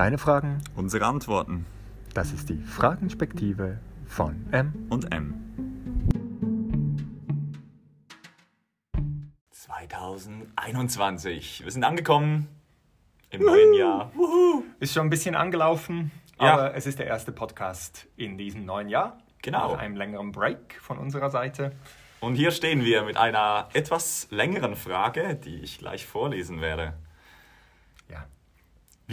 Deine Fragen, Unsere Antworten das ist die Fragenspektive von M. und M. 2021. Wir sind angekommen im neuen Jahr. Ist schon ein bisschen angelaufen, Ja. aber es ist der erste Podcast in diesem neuen Jahr. Genau. Nach einem längeren Break von unserer Seite. Und hier stehen wir mit einer etwas längeren Frage, die ich gleich vorlesen werde.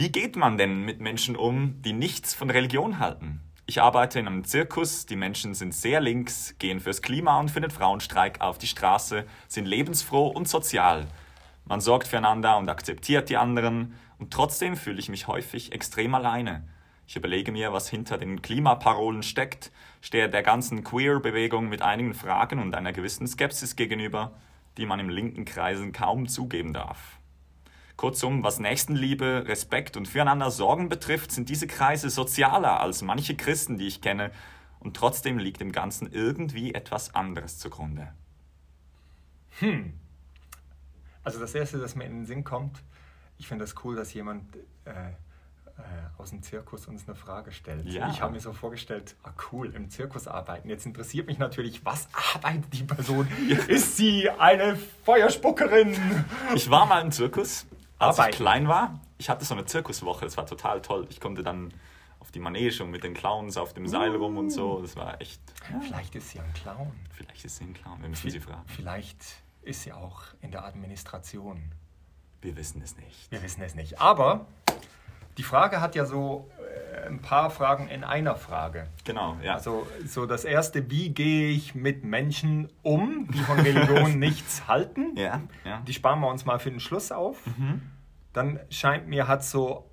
Wie geht man denn mit Menschen um, die nichts von Religion halten? Ich arbeite in einem Zirkus, die Menschen sind sehr links, gehen fürs Klima und für den Frauenstreik auf die Straße, sind lebensfroh und sozial. Man sorgt füreinander und akzeptiert die anderen und trotzdem fühle ich mich häufig extrem alleine. Ich überlege mir, was hinter den Klimaparolen steckt, stehe der ganzen Queer-Bewegung mit einigen Fragen und einer gewissen Skepsis gegenüber, die man in linken Kreisen kaum zugeben darf. Kurzum, was Nächstenliebe, Respekt und füreinander Sorgen betrifft, sind diese Kreise sozialer als manche Christen, die ich kenne, und trotzdem liegt dem Ganzen irgendwie etwas anderes zugrunde. Also das Erste, das mir in den Sinn kommt, ich finde das cool, dass jemand äh, äh, aus dem Zirkus uns eine Frage stellt. Ja. Ich habe mir so vorgestellt, ah cool, im Zirkus arbeiten. Jetzt interessiert mich natürlich, was arbeitet die Person? Ist sie eine Feuerspuckerin? Ich war mal im Zirkus, als ich klein war. Ich hatte so eine Zirkuswoche, das war total toll. Ich konnte dann auf die Manege und mit den Clowns auf dem Seil rum und so. Das war echt. Vielleicht ist sie ein Clown. Vielleicht ist sie ein Clown, wir müssen sie fragen. Vielleicht ist sie auch in der Administration. Wir wissen es nicht. Wir wissen es nicht. Aber die Frage hat ja so äh, ein paar Fragen in einer Frage. Genau, ja. Also so das erste, wie gehe ich mit Menschen um, die von Religion nichts halten? ja, ja. Die sparen wir uns mal für den Schluss auf. Dann scheint mir, hat so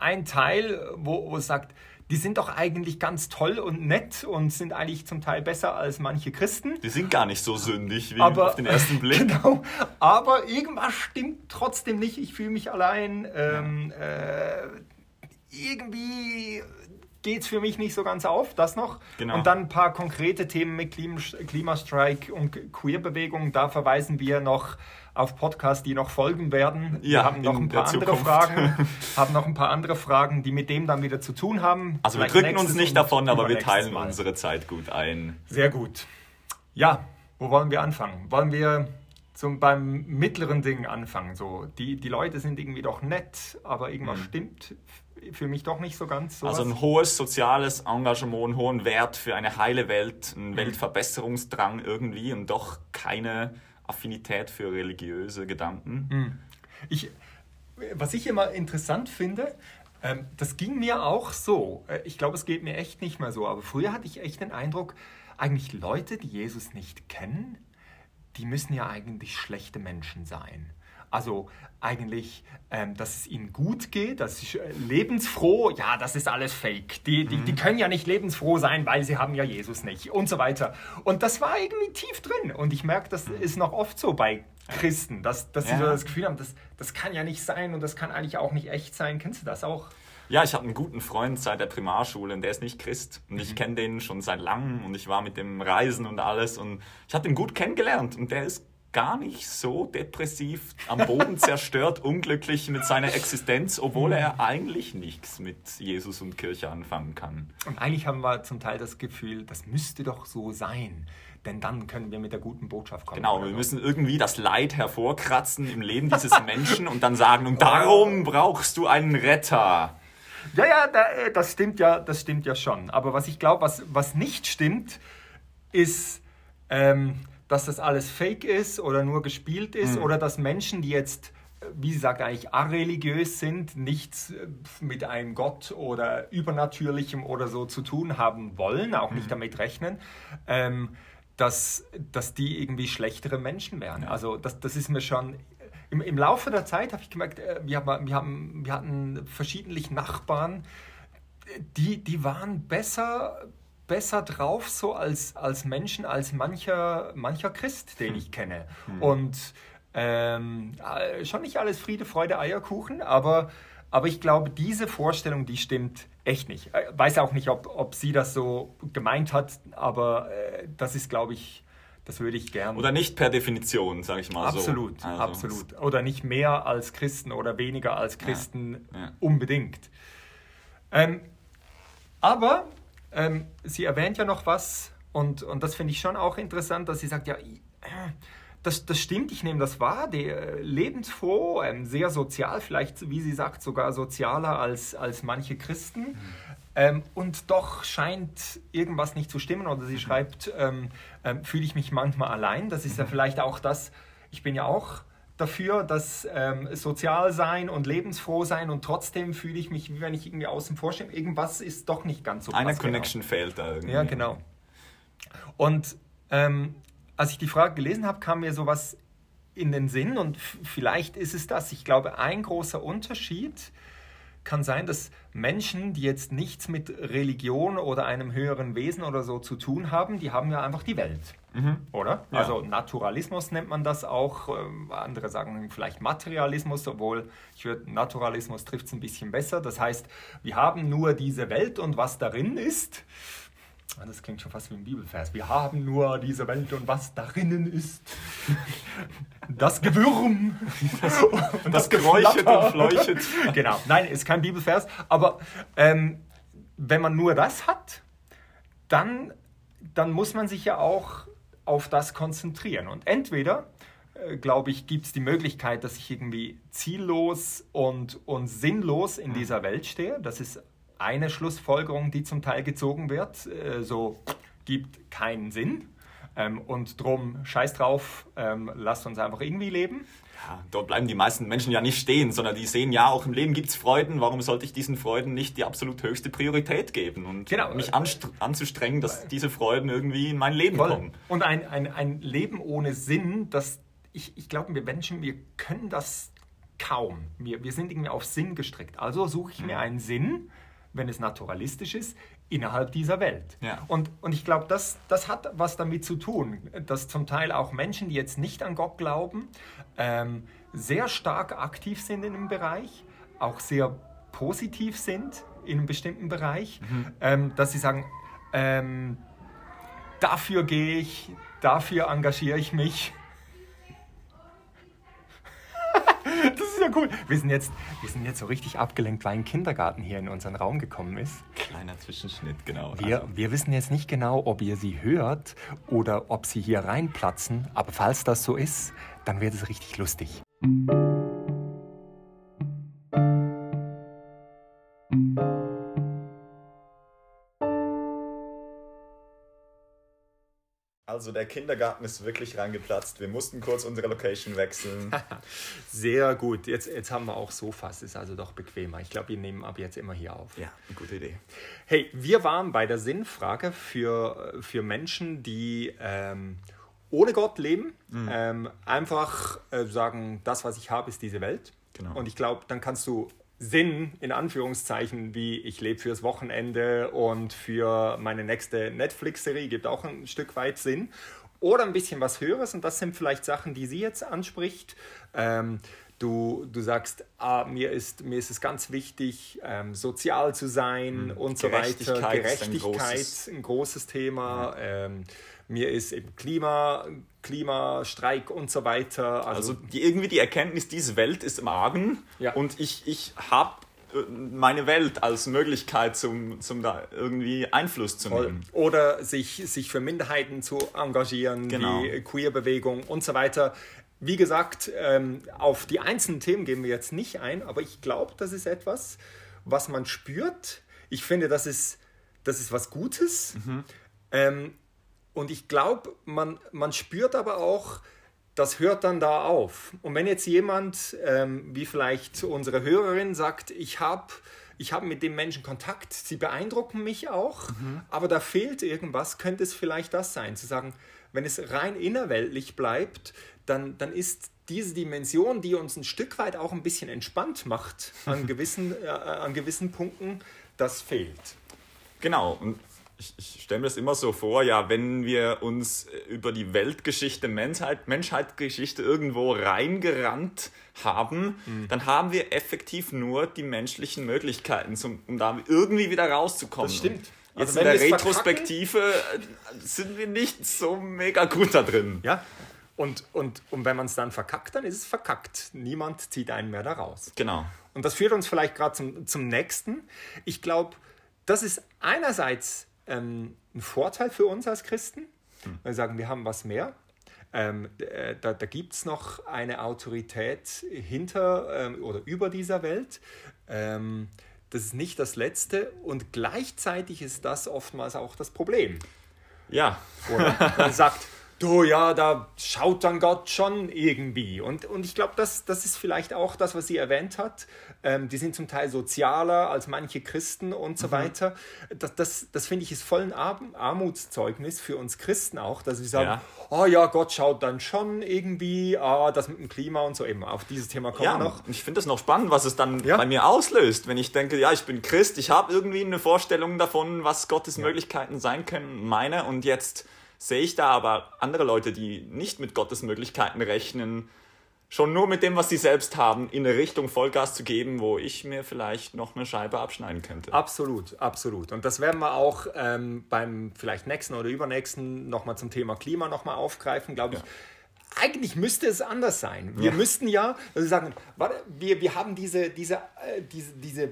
ein Teil, wo, wo es sagt, die sind doch eigentlich ganz toll und nett und sind eigentlich zum Teil besser als manche Christen. Die sind gar nicht so sündig wie Aber, auf den ersten Blick. Genau, aber irgendwas stimmt trotzdem nicht. Ich fühle mich allein. Ähm, äh, irgendwie geht es für mich nicht so ganz auf, das noch. Genau. Und dann ein paar konkrete Themen mit Klim Klimastreik und Queerbewegung. Da verweisen wir noch auf Podcasts, die noch folgen werden. wir Ja, haben noch in ein paar der andere Zukunft. Fragen, haben noch ein paar andere Fragen, die mit dem dann wieder zu tun haben. Also wir drücken uns nicht davon, aber wir teilen Mal. unsere Zeit gut ein. Sehr gut. Ja, wo wollen wir anfangen? Wollen wir zum, beim mittleren Ding anfangen? So, die, die Leute sind irgendwie doch nett, aber irgendwas stimmt f- für mich doch nicht so ganz. Mhm. Also ein hohes soziales Engagement, einen hohen Wert für eine heile Welt, Mhm. einen Weltverbesserungsdrang irgendwie und doch keine Affinität für religiöse Gedanken. Mhm. ich, was ich immer interessant finde, ähm, das ging mir auch so. Äh, Ich glaube, es geht mir echt nicht mehr so. Aber früher hatte ich echt den Eindruck, eigentlich Leute, die Jesus nicht kennen, die müssen ja eigentlich schlechte Menschen sein. Also eigentlich, ähm, dass es ihnen gut geht, dass sie äh, lebensfroh, ja, das ist alles Fake. Die, die, die können ja nicht lebensfroh sein, weil sie haben ja Jesus nicht und so weiter. Und das war irgendwie tief drin. Und ich merke, das ist noch oft so bei Christen, dass, dass sie Ja. so das Gefühl haben, das, das kann ja nicht sein und das kann eigentlich auch nicht echt sein. Kennst du das auch? Ja, ich habe einen guten Freund seit der Primarschule und der ist nicht Christ. Und Mhm. ich kenne den schon seit langem und ich war mit dem Reisen und alles und ich habe den gut kennengelernt und der ist gar nicht so depressiv, am Boden zerstört, unglücklich mit seiner Existenz, obwohl Mhm. er eigentlich nichts mit Jesus und Kirche anfangen kann. Und eigentlich haben wir zum Teil das Gefühl, das müsste doch so sein. Denn dann können wir mit der guten Botschaft kommen. Genau, wir so. müssen irgendwie das Leid hervorkratzen im Leben dieses Menschen und dann sagen, und darum brauchst du einen Retter. Ja, ja, da, äh, das stimmt ja, das stimmt ja schon. Aber was ich glaube, was, was nicht stimmt, ist, ähm, dass das alles fake ist oder nur gespielt ist oder dass Menschen, die jetzt, wie sie sagt, eigentlich areligiös sind, nichts äh, mit einem Gott oder Übernatürlichem oder so zu tun haben wollen, auch nicht damit rechnen, ähm, dass, dass die irgendwie schlechtere Menschen wären. Also das, das ist mir schon im, im Laufe der Zeit habe ich gemerkt, äh, wir, haben, wir, haben, wir hatten verschiedentlich Nachbarn, die, die waren besser, besser drauf so als, als Menschen, als mancher, mancher Christ, den ich kenne. Und ähm, äh, schon nicht alles Friede, Freude, Eierkuchen, aber, aber ich glaube, diese Vorstellung, die stimmt echt nicht. Äh, weiß auch nicht, ob, ob sie das so gemeint hat, aber äh, das ist, glaube ich, das würde ich gern. Oder nicht per Definition, sage ich mal Absolut, so. Also, absolut. Oder nicht mehr als Christen oder weniger als Christen ja. unbedingt. Ähm, aber ähm, sie erwähnt ja noch was, und, und das finde ich schon auch interessant, dass sie sagt, ja, das, das stimmt, ich nehme das wahr, der lebensfroh, ähm, sehr sozial, vielleicht, wie sie sagt, sogar sozialer als, als manche Christen. Mhm. Ähm, und doch scheint irgendwas nicht zu stimmen. Oder sie mhm. schreibt, ähm, ähm, fühle ich mich manchmal allein. Das ist mhm. ja vielleicht auch das, ich bin ja auch dafür, dass ähm, sozial sein und lebensfroh sein und trotzdem fühle ich mich, wie wenn ich irgendwie außen vor stehe. Irgendwas ist doch nicht ganz so. Eine Connection genau. fehlt da irgendwie. Ja, genau. Und ähm, als ich die Frage gelesen habe, kam mir sowas in den Sinn und vielleicht ist es das. Ich glaube, ein großer Unterschied kann sein, dass Menschen, die jetzt nichts mit Religion oder einem höheren Wesen oder so zu tun haben, die haben ja einfach die Welt. Mhm. Oder? Ja. Also Naturalismus nennt man das auch. Ähm, andere sagen vielleicht Materialismus, obwohl ich würde, Naturalismus trifft es ein bisschen besser. Das heißt, wir haben nur diese Welt und was darin ist. Das klingt schon fast wie ein Bibelvers. Wir haben nur diese Welt und was darinnen ist. Das Gewürm. Das, und das, das geräuchert und fleuchtet. Genau. Nein, ist kein Bibelvers. Aber ähm, wenn man nur das hat, dann, dann muss man sich ja auch auf das konzentrieren. Und entweder, äh, glaube ich, gibt es die Möglichkeit, dass ich irgendwie ziellos und, und sinnlos in mhm. dieser Welt stehe. Das ist eine Schlussfolgerung, die zum Teil gezogen wird, äh, so gibt keinen Sinn. Ähm, und drum, scheiß drauf, ähm, lasst uns einfach irgendwie leben. Ja, dort bleiben die meisten Menschen ja nicht stehen, sondern die sehen, ja, auch im Leben gibt es Freuden, warum sollte ich diesen Freuden nicht die absolut höchste Priorität geben und genau. mich anzustrengen, dass diese Freuden irgendwie in mein Leben Voll. kommen. Und ein, ein, ein Leben ohne Sinn, das, ich, ich glaube, wir Menschen, wir können das kaum. Wir, wir sind irgendwie auf Sinn gestrickt. Also suche ich mir mhm. einen Sinn, wenn es naturalistisch ist, innerhalb dieser Welt. Ja. Und, und ich glaube, das, das hat was damit zu tun, dass zum Teil auch Menschen, die jetzt nicht an Gott glauben, ähm, sehr stark aktiv sind in einem Bereich, auch sehr positiv sind in einem bestimmten Bereich, mhm. ähm, dass sie sagen, ähm, dafür gehe ich, dafür engagiere ich mich. Ja cool. Wir sind, jetzt, wir sind jetzt so richtig abgelenkt, weil ein Kindergarten hier in unseren Raum gekommen ist. Kleiner Zwischenschnitt, genau. Wir, also. wir wissen jetzt nicht genau, ob ihr sie hört oder ob sie hier reinplatzen, aber falls das so ist, dann wird es richtig lustig. Also der Kindergarten ist wirklich reingeplatzt. Wir mussten kurz unsere Location wechseln. Sehr gut. Jetzt, jetzt haben wir auch Sofas, ist also doch bequemer. Ich glaube, wir nehmen ab jetzt immer hier auf. Ja, eine gute Idee. Hey, wir waren bei der Sinnfrage für, für Menschen, die ähm, ohne Gott leben. Mhm. Ähm, einfach äh, sagen, das, was ich habe, ist diese Welt. Genau. Und ich glaube, dann kannst du Sinn, in Anführungszeichen, wie ich lebe fürs Wochenende und für meine nächste Netflix-Serie, gibt auch ein Stück weit Sinn. Oder ein bisschen was Höheres und das sind vielleicht Sachen, die sie jetzt anspricht. Ähm, du, du sagst, ah, mir, ist, mir ist es ganz wichtig, ähm, sozial zu sein mhm. und so weiter. Gerechtigkeit ist ein großes, ein großes Thema. Mhm. Ähm, mir ist eben Klima, Klimastreik und so weiter. Also, also die, irgendwie die Erkenntnis, diese Welt ist im Argen ja. und ich, ich habe äh, meine Welt als Möglichkeit, zum, zum da irgendwie Einfluss zu nehmen. Oder sich, sich für Minderheiten zu engagieren, genau. wie Queerbewegung und so weiter. Wie gesagt, ähm, auf die einzelnen Themen gehen wir jetzt nicht ein, aber ich glaube, das ist etwas, was man spürt. Ich finde, das ist, das ist was Gutes. Mhm. Ähm, und ich glaube, man, man spürt aber auch, das hört dann da auf. Und wenn jetzt jemand, ähm, wie vielleicht unsere Hörerin, sagt, ich habe ich hab mit dem Menschen Kontakt, sie beeindrucken mich auch, mhm. aber da fehlt irgendwas, könnte es vielleicht das sein, zu sagen, wenn es rein innerweltlich bleibt, dann, dann ist diese Dimension, die uns ein Stück weit auch ein bisschen entspannt macht an gewissen, äh, an gewissen Punkten, das fehlt. Genau, und ich, ich stelle mir das immer so vor, ja, wenn wir uns über die Weltgeschichte, Menschheit, Menschheitsgeschichte irgendwo reingerannt haben, mhm. dann haben wir effektiv nur die menschlichen Möglichkeiten, zum, um da irgendwie wieder rauszukommen. Das stimmt. Jetzt also in der Retrospektive sind wir nicht so mega gut da drin. Ja, Und, und, und wenn man es dann verkackt, dann ist es verkackt. Niemand zieht einen mehr da raus. Genau. Und das führt uns vielleicht gerade zum, zum nächsten. Ich glaube, das ist einerseits ähm, ein Vorteil für uns als Christen, hm. weil wir sagen, wir haben was mehr. Ähm, äh, da da gibt es noch eine Autorität hinter ähm, oder über dieser Welt. Ähm, das ist nicht das Letzte und gleichzeitig ist das oftmals auch das Problem. Ja. Oder man sagt, du ja, da schaut dann Gott schon irgendwie. Und, und ich glaube, das, das ist vielleicht auch das, was sie erwähnt hat. Ähm, die sind zum Teil sozialer als manche Christen und so mhm. weiter. Das, das, das finde ich ist voll ein Armutszeugnis für uns Christen auch, dass wir sagen, ja. oh ja, Gott schaut dann schon irgendwie, ah, das mit dem Klima und so eben. Auf dieses Thema kommen ja, wir noch. Ich finde das noch spannend, was es dann ja. bei mir auslöst, wenn ich denke, ja, ich bin Christ, ich habe irgendwie eine Vorstellung davon, was Gottes Möglichkeiten sein können, meine und jetzt sehe ich da aber andere Leute, die nicht mit Gottes Möglichkeiten rechnen, schon nur mit dem, was sie selbst haben, in eine Richtung Vollgas zu geben, wo ich mir vielleicht noch eine Scheibe abschneiden könnte. Absolut, absolut. Und das werden wir auch ähm, beim vielleicht nächsten oder übernächsten nochmal zum Thema Klima nochmal aufgreifen, glaube ich. Ja eigentlich müsste es anders sein. Wir ja. müssten ja also sagen, warte, wir, wir haben diese, diese, äh, diese, diese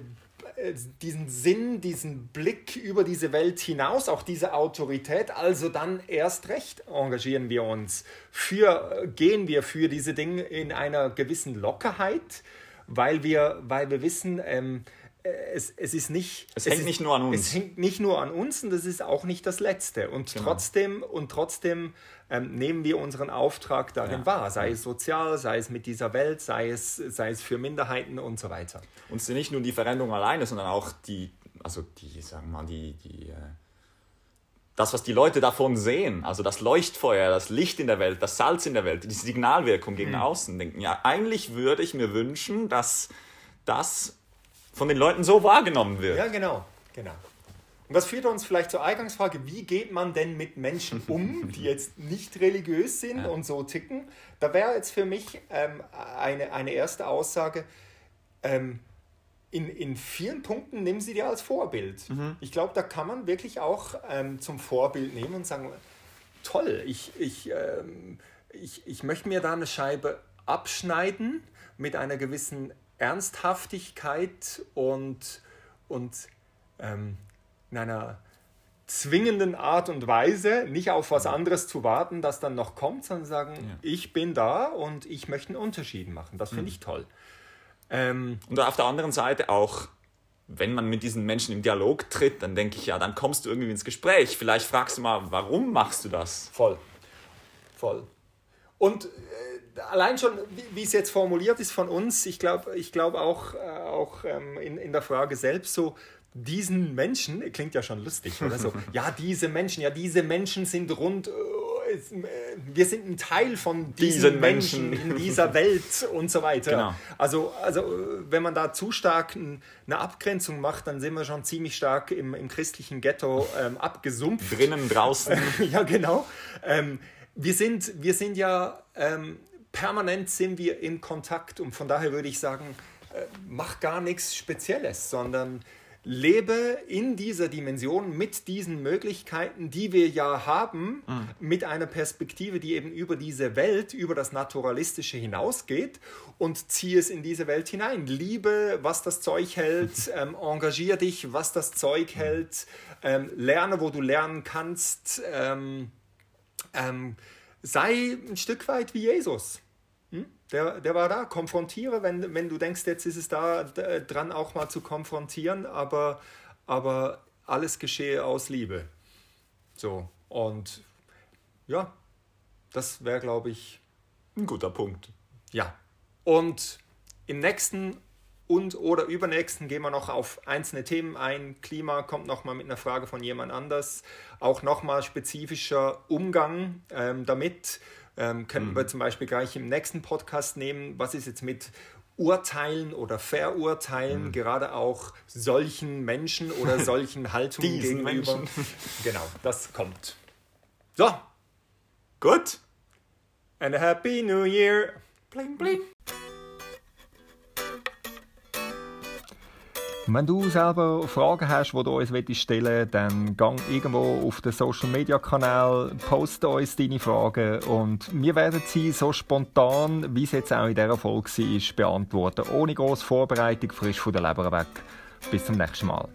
diesen Sinn, diesen Blick über diese Welt hinaus, auch diese Autorität. Also dann erst recht engagieren wir uns für, äh, gehen wir für diese Dinge in einer gewissen Lockerheit, weil wir, weil wir wissen, ähm, äh, es, es ist nicht. Es, es hängt ist, nicht nur an uns. Es hängt nicht nur an uns und das ist auch nicht das Letzte. Und genau. trotzdem, und trotzdem ähm, nehmen wir unseren Auftrag darin ja. wahr, sei es sozial, sei es mit dieser Welt, sei es, sei es für Minderheiten und so weiter. Und es sind nicht nur die Veränderung alleine, sondern auch die, also die, sagen wir mal, die, die, äh, das, was die Leute davon sehen, also das Leuchtfeuer, das Licht in der Welt, das Salz in der Welt, die Signalwirkung gegen mhm. außen, denken, ja, eigentlich würde ich mir wünschen, dass das von den Leuten so wahrgenommen wird. Ja, genau, genau. Und das führt uns vielleicht zur Eingangsfrage, wie geht man denn mit Menschen um, die jetzt nicht religiös sind ja. und so ticken? Da wäre jetzt für mich ähm, eine, eine erste Aussage, ähm, in, in vielen Punkten nehmen sie dir als Vorbild. Mhm. Ich glaube, da kann man wirklich auch ähm, zum Vorbild nehmen und sagen, toll, ich, ich, ähm, ich, ich möchte mir da eine Scheibe abschneiden mit einer gewissen Ernsthaftigkeit und, und ähm, in einer zwingenden Art und Weise, nicht auf was anderes zu warten, das dann noch kommt, sondern sagen, ja. ich bin da und ich möchte einen Unterschied machen. Das finde mhm. ich toll. Ähm, und auf der anderen Seite auch, wenn man mit diesen Menschen im Dialog tritt, dann denke ich, ja, dann kommst du irgendwie ins Gespräch. Vielleicht fragst du mal, warum machst du das? Voll. Voll. Und äh, allein schon, wie, es jetzt formuliert ist von uns, ich glaube ich glaub auch, äh, auch ähm, in, in der Frage selbst so, diesen Menschen, klingt ja schon lustig, oder so, ja, diese Menschen, ja, diese Menschen sind rund, äh, wir sind ein Teil von diesen, diesen Menschen, Menschen in dieser Welt und so weiter. Genau. Also, also, wenn man da zu stark eine Abgrenzung macht, dann sind wir schon ziemlich stark im, im christlichen Ghetto ähm, abgesumpft. Drinnen, draußen. ja, genau. Ähm, wir, sind, wir sind ja ähm, permanent sind wir in Kontakt und von daher würde ich sagen, äh, mach gar nichts Spezielles, sondern lebe in dieser Dimension mit diesen Möglichkeiten, die wir ja haben, mhm. mit einer Perspektive, die eben über diese Welt, über das Naturalistische hinausgeht und ziehe es in diese Welt hinein. Liebe, was das Zeug hält, ähm, engagier dich, was das Zeug hält, ähm, lerne, wo du lernen kannst, ähm, ähm sei ein Stück weit wie Jesus. Hm? Der, der war da, konfrontiere, wenn, wenn du denkst, jetzt ist es da dran auch mal zu konfrontieren, aber, aber alles geschehe aus Liebe. So, und ja, das wäre, glaube ich, ein guter Punkt. Ja, und im nächsten und oder übernächsten gehen wir noch auf einzelne Themen ein. Klima kommt nochmal mit einer Frage von jemand anders. Auch nochmal spezifischer Umgang ähm, damit. Ähm, könnten mhm. wir zum Beispiel gleich im nächsten Podcast nehmen. Was ist jetzt mit Urteilen oder Verurteilen, mhm. gerade auch solchen Menschen oder solchen Haltungen gegenüber. Menschen. Genau, das kommt. So. Gut. And a happy new year. Bling, bling. Wenn du selber Fragen hast, die du uns stellen willst, dann gang irgendwo auf den Social Media Kanal, poste uns deine Fragen und wir werden sie so spontan, wie es jetzt auch in dieser Folge war, beantworten. Ohne grosse Vorbereitung, frisch von der Leber weg. Bis zum nächsten Mal.